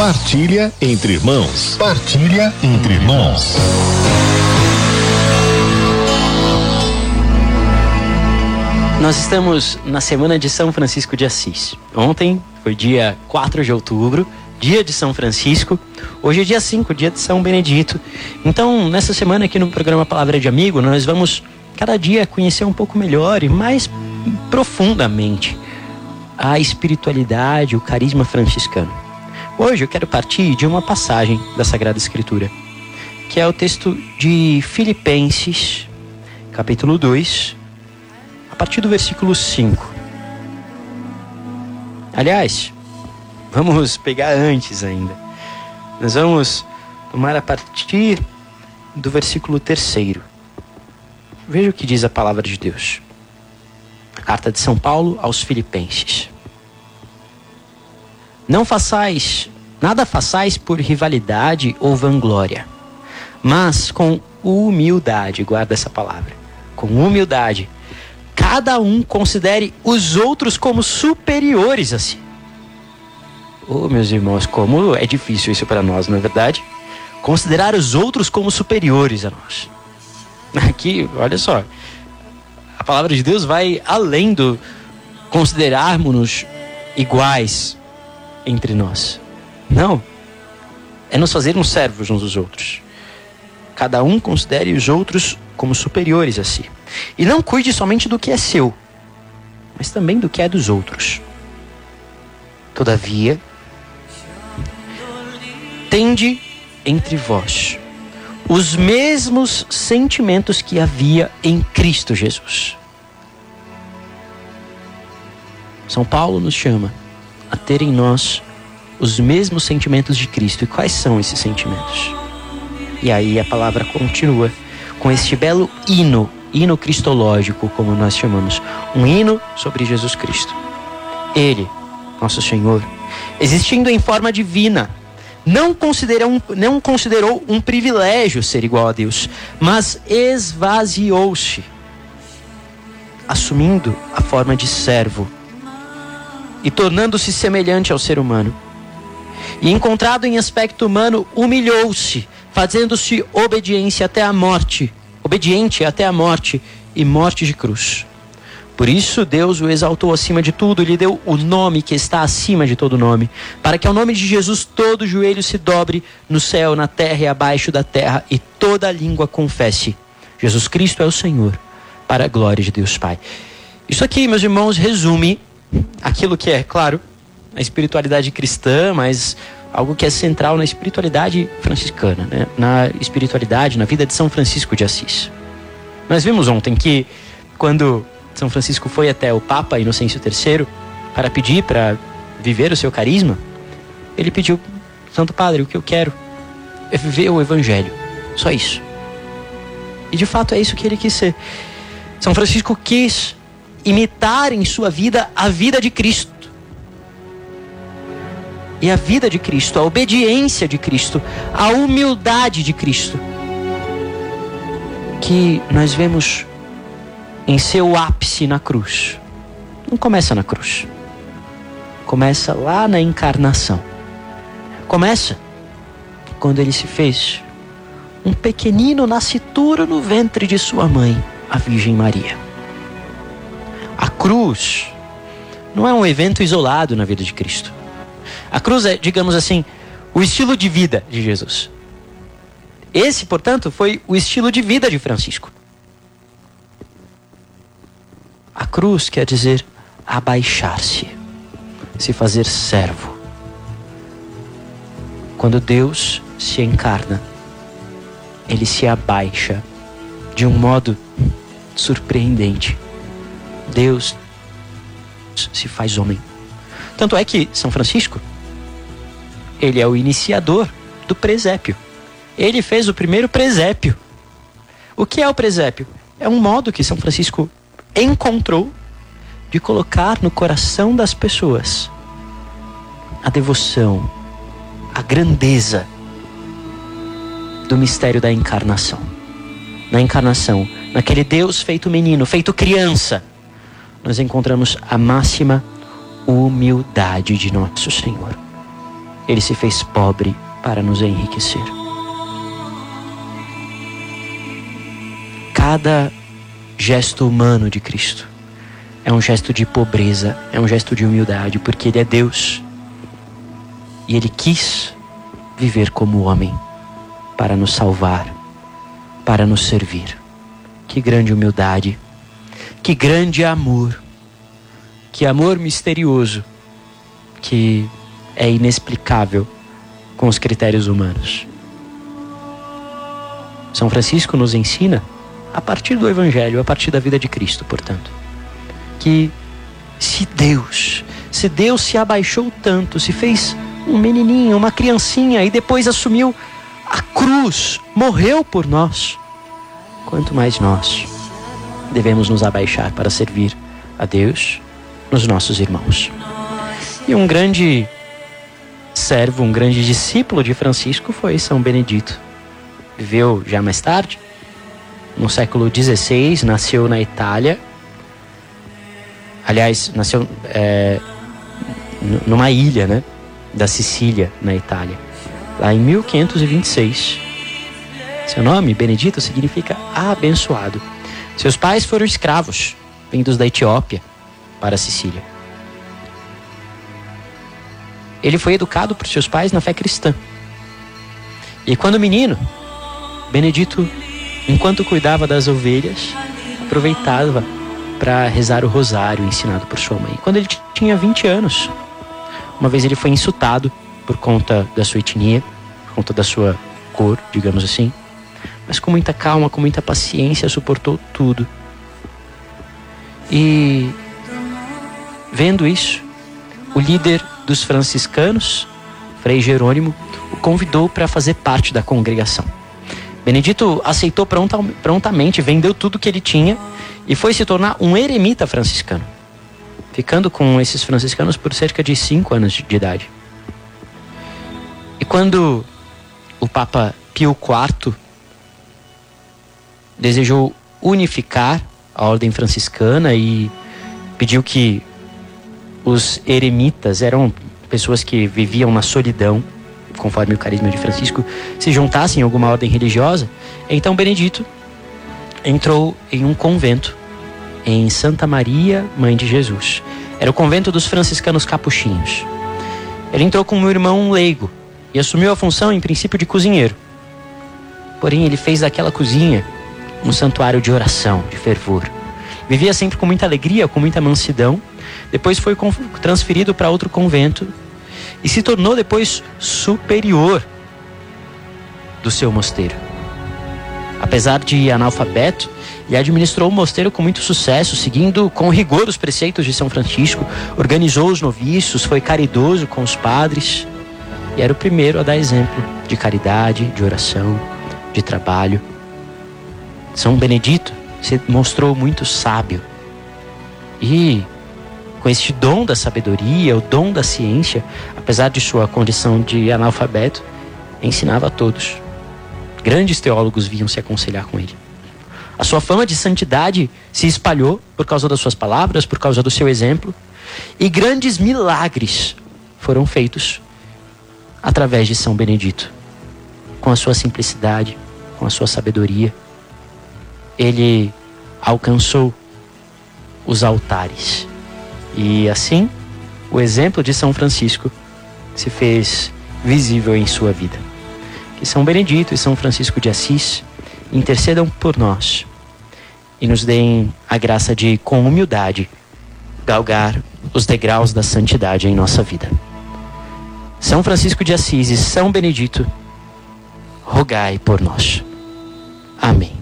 Partilha entre irmãos. Partilha entre irmãos. Nós estamos na semana de São Francisco de Assis. Ontem foi dia 4 de outubro, dia de São Francisco. Hoje é dia 5, dia de São Benedito. Então, nessa semana aqui no programa Palavra de Amigo, nós vamos cada dia conhecer um pouco melhor e mais profundamente a espiritualidade, o carisma franciscano. Hoje eu quero partir de uma passagem da Sagrada Escritura, que é o texto de Filipenses, capítulo 2, a partir do versículo 5. Aliás, vamos pegar antes ainda. Nós vamos tomar a partir do versículo 3. Veja o que diz a palavra de Deus. A carta de São Paulo aos Filipenses. Não façais, nada façais por rivalidade ou vanglória, mas com humildade, guarda essa palavra, com humildade, cada um considere os outros como superiores a si. Oh, meus irmãos, como é difícil isso para nós, não é verdade? Considerar os outros como superiores a nós. Aqui, olha só, a palavra de Deus vai além do considerarmos-nos iguais entre nós. Não. É nos fazermos servos uns dos outros. Cada um considere os outros como superiores a si. E não cuide somente do que é seu, mas também do que é dos outros. Todavia, tende entre vós os mesmos sentimentos que havia em Cristo Jesus. São Paulo nos chama a ter em nós os mesmos sentimentos de Cristo. E quais são esses sentimentos? E aí a palavra continua com este belo hino, hino cristológico, como nós chamamos, um hino sobre Jesus Cristo. Ele, nosso Senhor, existindo em forma divina, não considerou, não considerou um privilégio ser igual a Deus, mas esvaziou-se, assumindo a forma de servo e tornando-se semelhante ao ser humano. E encontrado em aspecto humano, humilhou-se, fazendo-se obediência até a morte, obediente até a morte e morte de cruz. Por isso Deus o exaltou acima de tudo e lhe deu o nome que está acima de todo nome, para que ao nome de Jesus todo joelho se dobre no céu, na terra e abaixo da terra, e toda língua confesse: Jesus Cristo é o Senhor, para a glória de Deus Pai. Isso aqui, meus irmãos, resume aquilo que é, claro, a espiritualidade cristã, mas algo que é central na espiritualidade franciscana, né? na espiritualidade, na vida de São Francisco de Assis. Nós vimos ontem que quando São Francisco foi até o Papa Inocêncio III para pedir para viver o seu carisma, ele pediu, Santo Padre, o que eu quero é viver o Evangelho, só isso. E de fato é isso que ele quis ser. São Francisco quis imitar em sua vida a vida de Cristo. E a vida de Cristo, a obediência de Cristo, a humildade de Cristo, que nós vemos em seu ápice na cruz. Não começa na cruz. Começa lá na encarnação. Começa quando ele se fez um pequenino nascituro no ventre de sua mãe, a Virgem Maria. A cruz não é um evento isolado na vida de Cristo. A cruz é, digamos assim, o estilo de vida de Jesus. Esse, portanto, foi o estilo de vida de Francisco. A cruz quer dizer abaixar-se, se fazer servo. Quando Deus se encarna, ele se abaixa de um modo surpreendente. Deus se faz homem. Tanto é que São Francisco, ele é o iniciador do presépio. Ele fez o primeiro presépio. O que é o presépio? É um modo que São Francisco encontrou de colocar no coração das pessoas a devoção, a grandeza do mistério da encarnação. Na encarnação, naquele Deus feito menino, feito criança, nós encontramos a máxima humildade de nosso Senhor. Ele se fez pobre para nos enriquecer. Cada gesto humano de Cristo é um gesto de pobreza, é um gesto de humildade, porque Ele é Deus e Ele quis viver como homem para nos salvar, para nos servir. Que grande humildade, que grande amor, que amor misterioso, que é inexplicável com os critérios humanos. São Francisco nos ensina, a partir do Evangelho, a partir da vida de Cristo, portanto, que se Deus, se Deus se abaixou tanto, se fez um menininho, uma criancinha e depois assumiu a cruz, morreu por nós, quanto mais nós devemos nos abaixar para servir a Deus nos nossos irmãos. E um grande servo, um grande discípulo de Francisco foi São Benedito. Viveu já mais tarde, no século XVI, nasceu na Itália. Aliás, nasceu é, numa ilha, né? Da Sicília, na Itália. Lá em 1526. Seu nome, Benedito, significa abençoado. Seus pais foram escravos, vindos da Etiópia para a Sicília. Ele foi educado por seus pais na fé cristã. E quando menino, Benedito, enquanto cuidava das ovelhas, aproveitava para rezar o rosário ensinado por sua mãe. Quando ele tinha 20 anos, uma vez ele foi insultado por conta da sua etnia, por conta da sua cor, digamos assim. Mas com muita calma, com muita paciência, suportou tudo. E vendo isso, o líder dos franciscanos, Frei Jerônimo, o convidou para fazer parte da congregação. Benedito aceitou prontamente, vendeu tudo que ele tinha e foi se tornar um eremita franciscano, ficando com esses franciscanos por cerca de cinco anos de idade. E quando o Papa Pio IV desejou unificar a ordem franciscana e pediu que os eremitas eram pessoas que viviam na solidão, conforme o carisma de Francisco, se juntassem em alguma ordem religiosa. Então Benedito entrou em um convento em Santa Maria, Mãe de Jesus. Era o convento dos franciscanos capuchinhos. Ele entrou com um irmão leigo e assumiu a função, em princípio, de cozinheiro. Porém, ele fez daquela cozinha um santuário de oração, de fervor. Vivia sempre com muita alegria, com muita mansidão depois foi transferido para outro convento e se tornou depois superior do seu mosteiro. Apesar de analfabeto, ele administrou o mosteiro com muito sucesso, seguindo com rigor os preceitos de São Francisco, organizou os noviços, foi caridoso com os padres e era o primeiro a dar exemplo de caridade, de oração, de trabalho. São Benedito se mostrou muito sábio e com este dom da sabedoria, o dom da ciência, apesar de sua condição de analfabeto, ensinava a todos. Grandes teólogos vinham se aconselhar com ele. A sua fama de santidade se espalhou por causa das suas palavras, por causa do seu exemplo, e grandes milagres foram feitos através de São Benedito. Com a sua simplicidade, com a sua sabedoria, ele alcançou os altares e assim, o exemplo de São Francisco se fez visível em sua vida. Que São Benedito e São Francisco de Assis intercedam por nós e nos deem a graça de, com humildade, galgar os degraus da santidade em nossa vida. São Francisco de Assis e São Benedito, rogai por nós. Amém.